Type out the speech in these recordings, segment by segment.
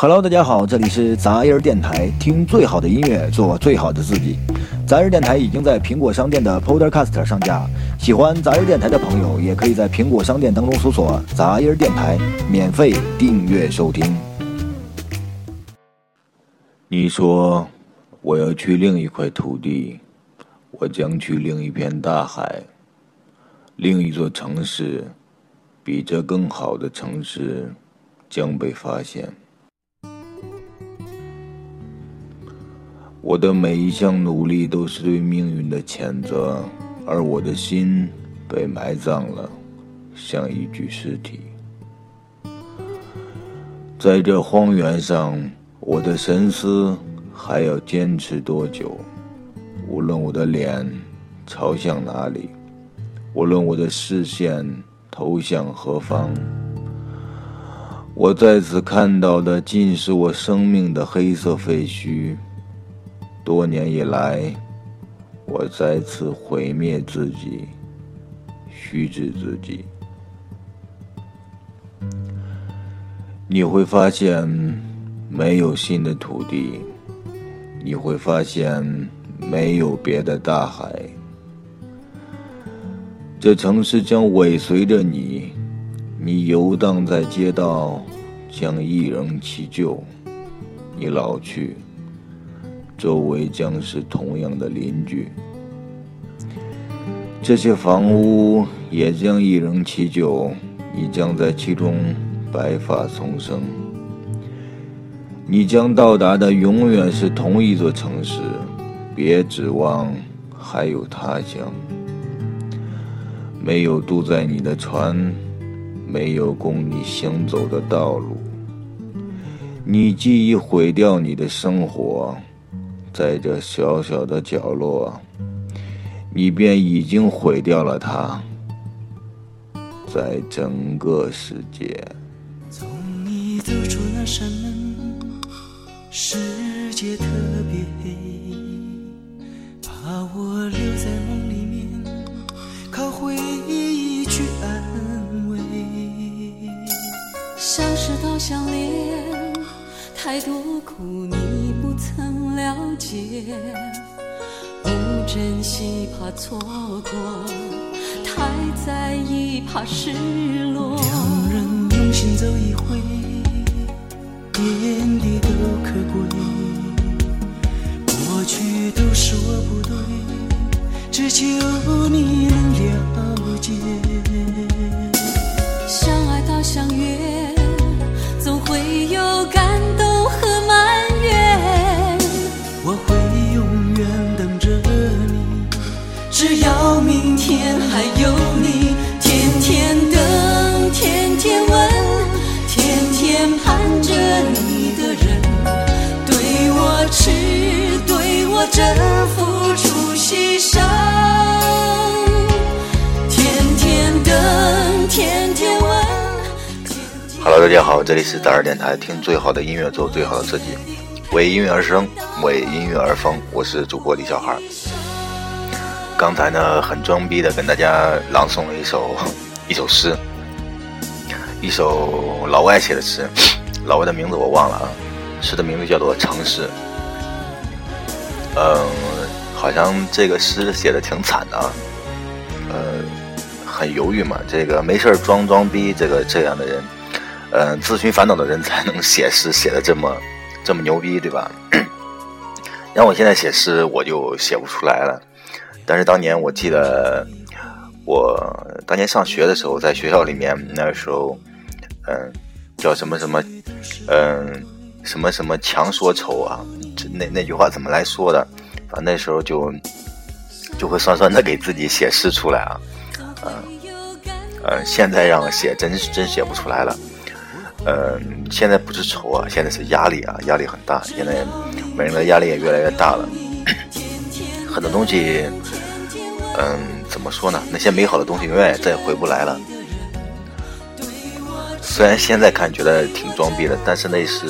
Hello，大家好，这里是杂音电台，听最好的音乐，做最好的自己。杂音电台已经在苹果商店的 Podcast 上架，喜欢杂音电台的朋友，也可以在苹果商店当中搜索“杂音电台”，免费订阅收听。你说我要去另一块土地，我将去另一片大海，另一座城市，比这更好的城市将被发现。我的每一项努力都是对命运的谴责，而我的心被埋葬了，像一具尸体。在这荒原上，我的神思还要坚持多久？无论我的脸朝向哪里，无论我的视线投向何方，我在此看到的尽是我生命的黑色废墟。多年以来，我再次毁灭自己，虚掷自己。你会发现，没有新的土地；你会发现，没有别的大海。这城市将尾随着你，你游荡在街道，将一人其旧。你老去。周围将是同样的邻居，这些房屋也将一人其久，你将在其中白发丛生。你将到达的永远是同一座城市，别指望还有他乡。没有渡在你的船，没有供你行走的道路，你既已毁掉你的生活。在这小小的角落，你便已经毁掉了它。在整个世界，从你走出那扇门，世界特别黑，把我留在梦里面，靠回忆去安慰。相识到相恋，太多苦你不曾。了解，不珍惜怕错过，太在意怕失落。两人用心走一回，点滴都可贵。过去都是我不对，只求你能了解。Hello，大家好，这里是大二电台，听最好的音乐，做最好的自己，为音乐而生，为音乐而疯，我是主播李小孩。刚才呢，很装逼的跟大家朗诵了一首 一首诗，一首老外写的诗，老外的名字我忘了啊，诗的名字叫做《城市》。嗯，好像这个诗写的挺惨的啊，呃，很犹豫嘛，这个没事装装逼，这个这样的人，嗯，自寻烦恼的人才能写诗写的这么这么牛逼，对吧？让我现在写诗，我就写不出来了。但是当年我记得，我当年上学的时候，在学校里面，那时候，嗯，叫什么什么，嗯，什么什么强说愁啊，那那句话怎么来说的？反正那时候就就会酸酸的给自己写诗出来啊，嗯，呃，现在让我写真真写不出来了，嗯，现在不是愁啊，现在是压力啊，压力很大，现在每个人的压力也越来越大了，很多东西。嗯，怎么说呢？那些美好的东西永远再也回不来了。虽然现在看觉得挺装逼的，但是那是，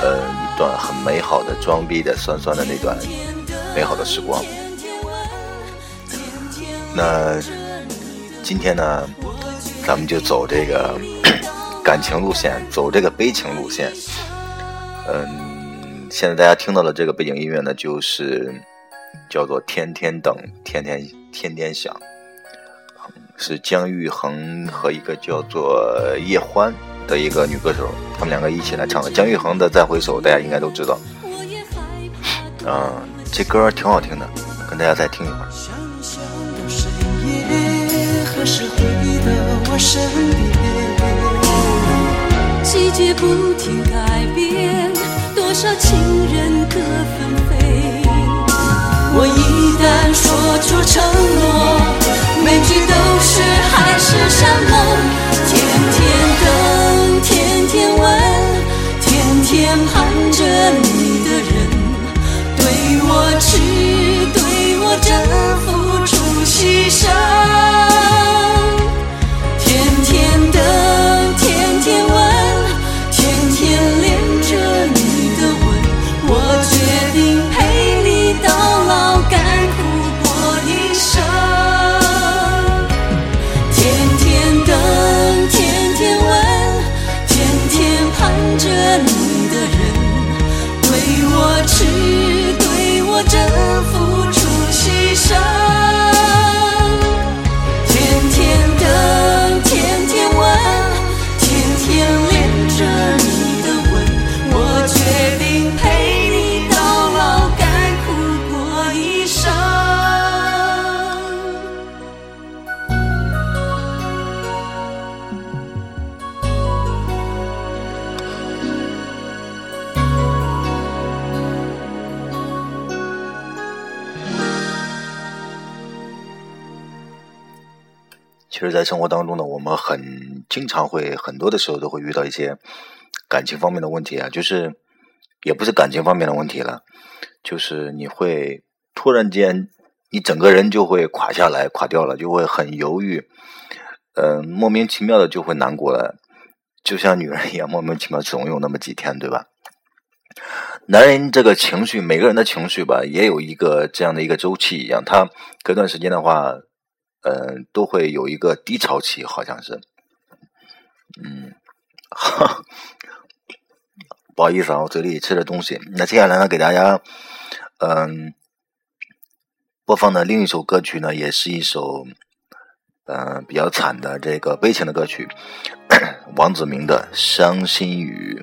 呃，一段很美好的装逼的酸酸的那段美好的时光。那今天呢，咱们就走这个感情路线，走这个悲情路线。嗯，现在大家听到的这个背景音乐呢，就是叫做《天天等，天天天天想》，是姜育恒和一个叫做叶欢的一个女歌手，他们两个一起来唱的。姜育恒的《再回首》，大家应该都知道。嗯，这歌挺好听的，跟大家再听一会儿。想一想的深夜，何时回到我身边？不停改变，其实，在生活当中呢，我们很经常会很多的时候都会遇到一些感情方面的问题啊，就是也不是感情方面的问题了，就是你会突然间，你整个人就会垮下来、垮掉了，就会很犹豫，嗯、莫名其妙的就会难过了，就像女人一样，莫名其妙总有那么几天，对吧？男人这个情绪，每个人的情绪吧，也有一个这样的一个周期一样，他隔段时间的话，呃，都会有一个低潮期，好像是，嗯，哈 不好意思啊，我嘴里吃着东西。那接下来呢，给大家，嗯、播放的另一首歌曲呢，也是一首，嗯、比较惨的这个悲情的歌曲，王子明的《伤心雨》。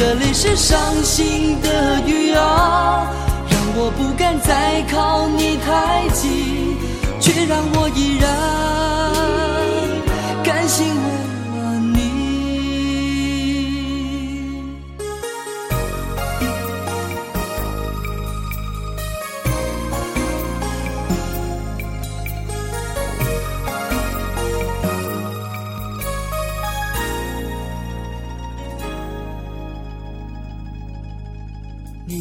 你的泪是伤心的雨啊，让我不敢再靠你太近，却让我依然甘心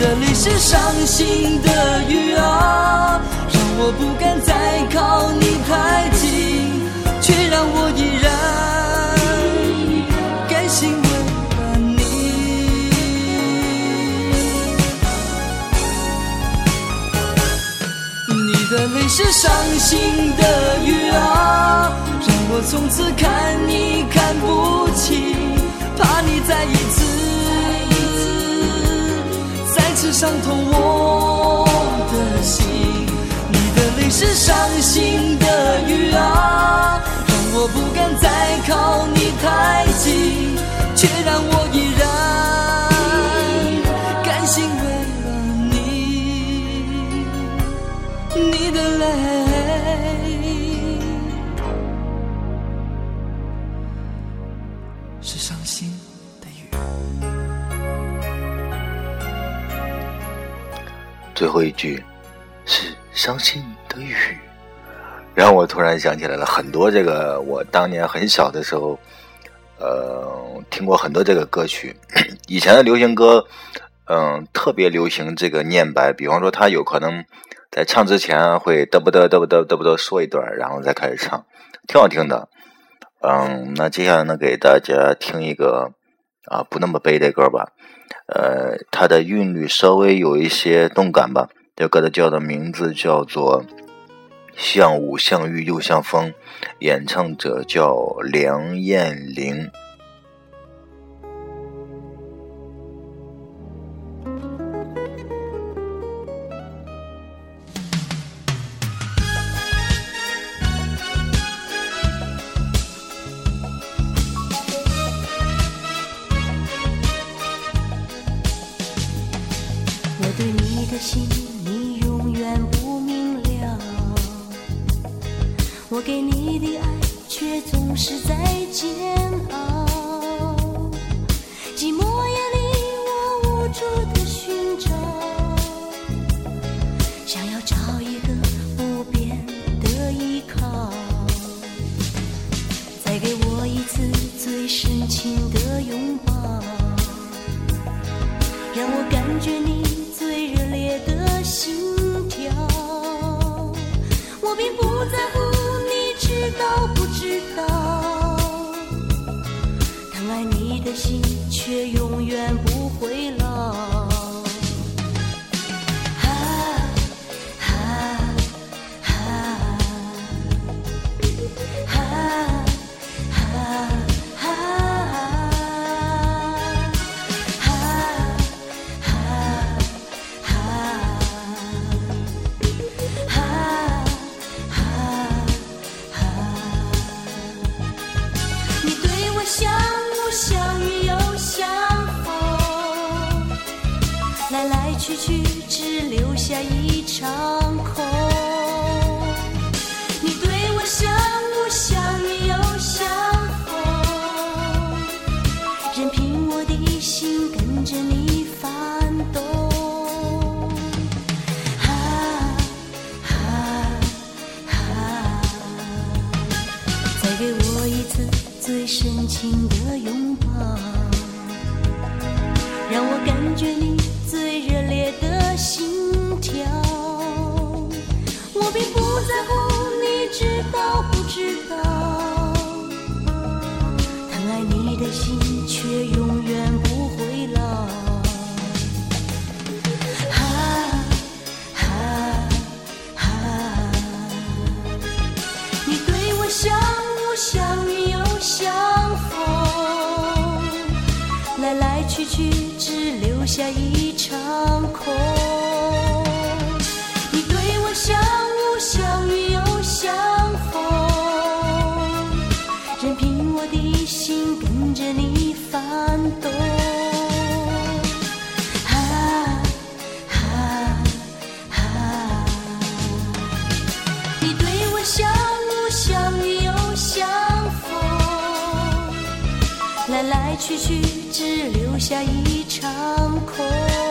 你的泪是伤心的雨啊，让我不敢再靠你太近，却让我依然甘心为了你。你的泪是伤心的雨啊，让我从此看你看伤透我的心。你的泪是伤心的雨啊，让我不敢再靠你太近，却让我最后一句是伤心的雨，让我突然想起来了很多这个我当年很小的时候，呃，听过很多这个歌曲。以前的流行歌，嗯、特别流行这个念白，比方说他有可能在唱之前会嘚不嘚嘚不嘚嘚不嘚说一段，然后再开始唱，挺好听的。嗯，那接下来呢，给大家听一个啊不那么悲的歌吧。呃，它的韵律稍微有一些动感吧。这歌的叫的名字叫做《像雾像雨又像风》，演唱者叫梁艳玲。让我感觉你最热烈的心跳。我并不在乎你知道不知道，疼爱你的心却永远不会老。只留下一场空。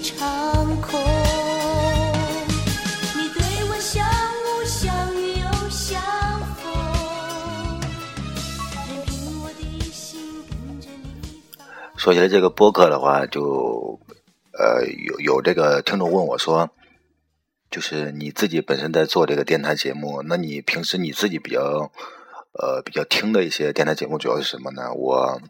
下一场空。你对我像雾，像雨又像风，任凭我的心。说起来这个播客的话，就呃有有这个听众问我说，就是你自己本身在做这个电台节目，那你平时你自己比较呃比较听的一些电台节目主要是什么呢？我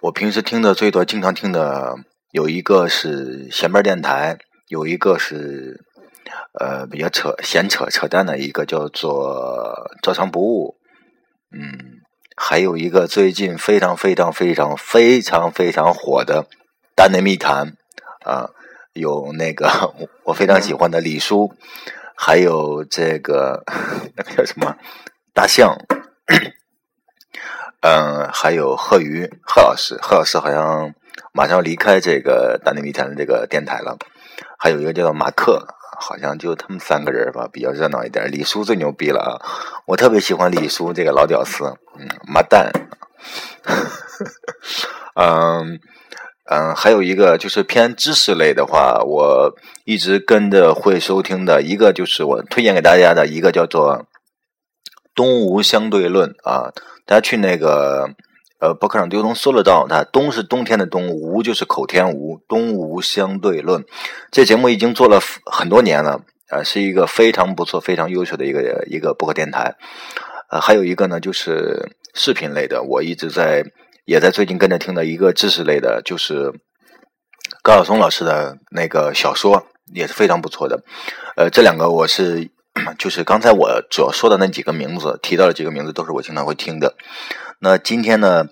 我平时听的最多、经常听的有一个是闲边电台，有一个是呃比较扯闲扯扯淡的一个叫做照常不误，嗯。还有一个最近非常非常非常非常非常火的《大内密谈》啊，有那个我非常喜欢的李叔，还有这个那个叫什么大象，嗯，还有贺鱼贺老师，贺老师好像马上要离开这个《大内密谈》的这个电台了，还有一个叫做马克。好像就他们三个人吧，比较热闹一点。李叔最牛逼了啊！我特别喜欢李叔这个老屌丝，嗯，妈蛋，嗯嗯，还有一个就是偏知识类的话，我一直跟着会收听的一个就是我推荐给大家的一个叫做《东吴相对论》啊，大家去那个。呃，博客上丢东搜得到，它冬是冬天的冬，无就是口天吴，东吴相对论。这节目已经做了很多年了，啊，是一个非常不错、非常优秀的一个一个博客电台。呃，还有一个呢，就是视频类的，我一直在也在最近跟着听的一个知识类的，就是高晓松老师的那个小说，也是非常不错的。呃，这两个我是就是刚才我主要说的那几个名字提到的几个名字，都是我经常会听的。那今天呢，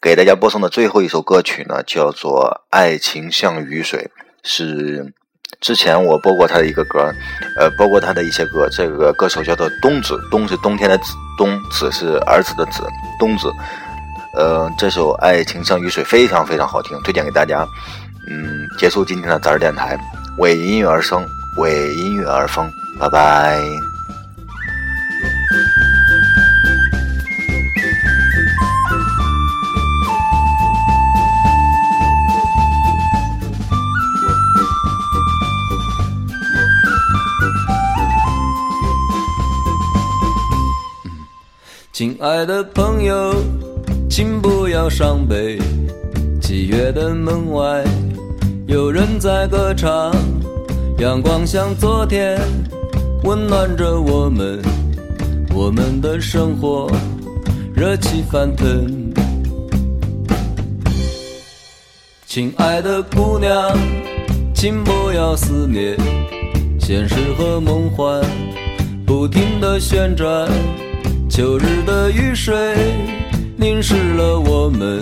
给大家播送的最后一首歌曲呢，叫做《爱情像雨水》，是之前我播过他的一个歌，呃，播过他的一些歌。这个歌手叫做冬子，冬是冬天的子，冬子是儿子的子，冬子。呃，这首《爱情像雨水》非常非常好听，推荐给大家。嗯，结束今天的杂志电台，为音乐而生，为音乐而疯，拜拜。亲爱的朋友，请不要伤悲。七月的门外，有人在歌唱。阳光像昨天，温暖着我们。我们的生活热气翻腾。亲爱的姑娘，请不要思念。现实和梦幻不停地旋转。秋日的雨水淋湿了我们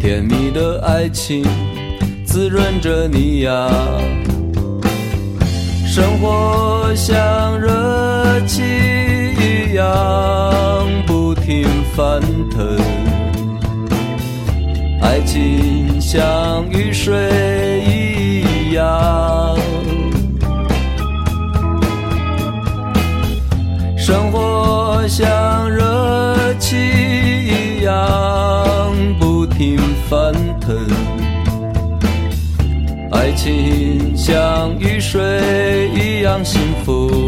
甜蜜的爱情，滋润着你呀。生活像热气一样不停翻腾，爱情像雨水一样，生活。像热气一样不停翻腾，爱情像雨水幸福。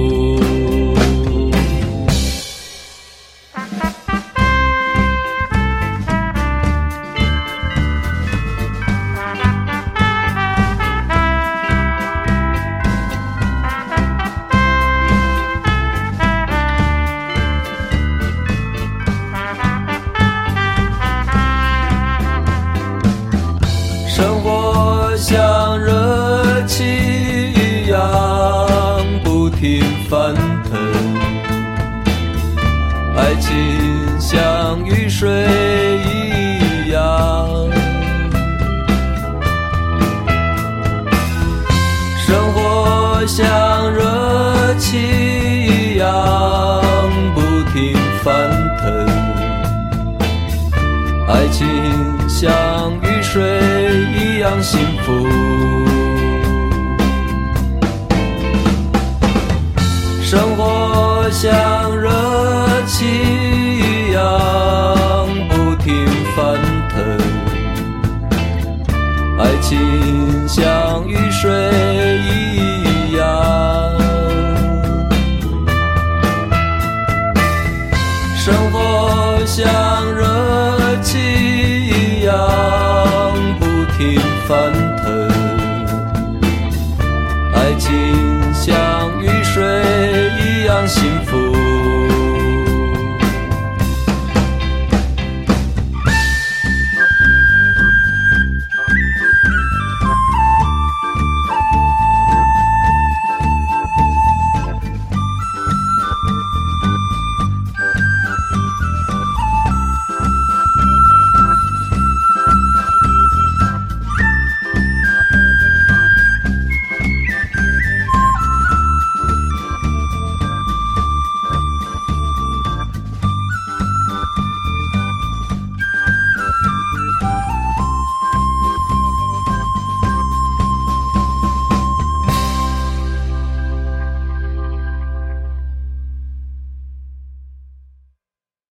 生活像热气一样不停翻腾。爱情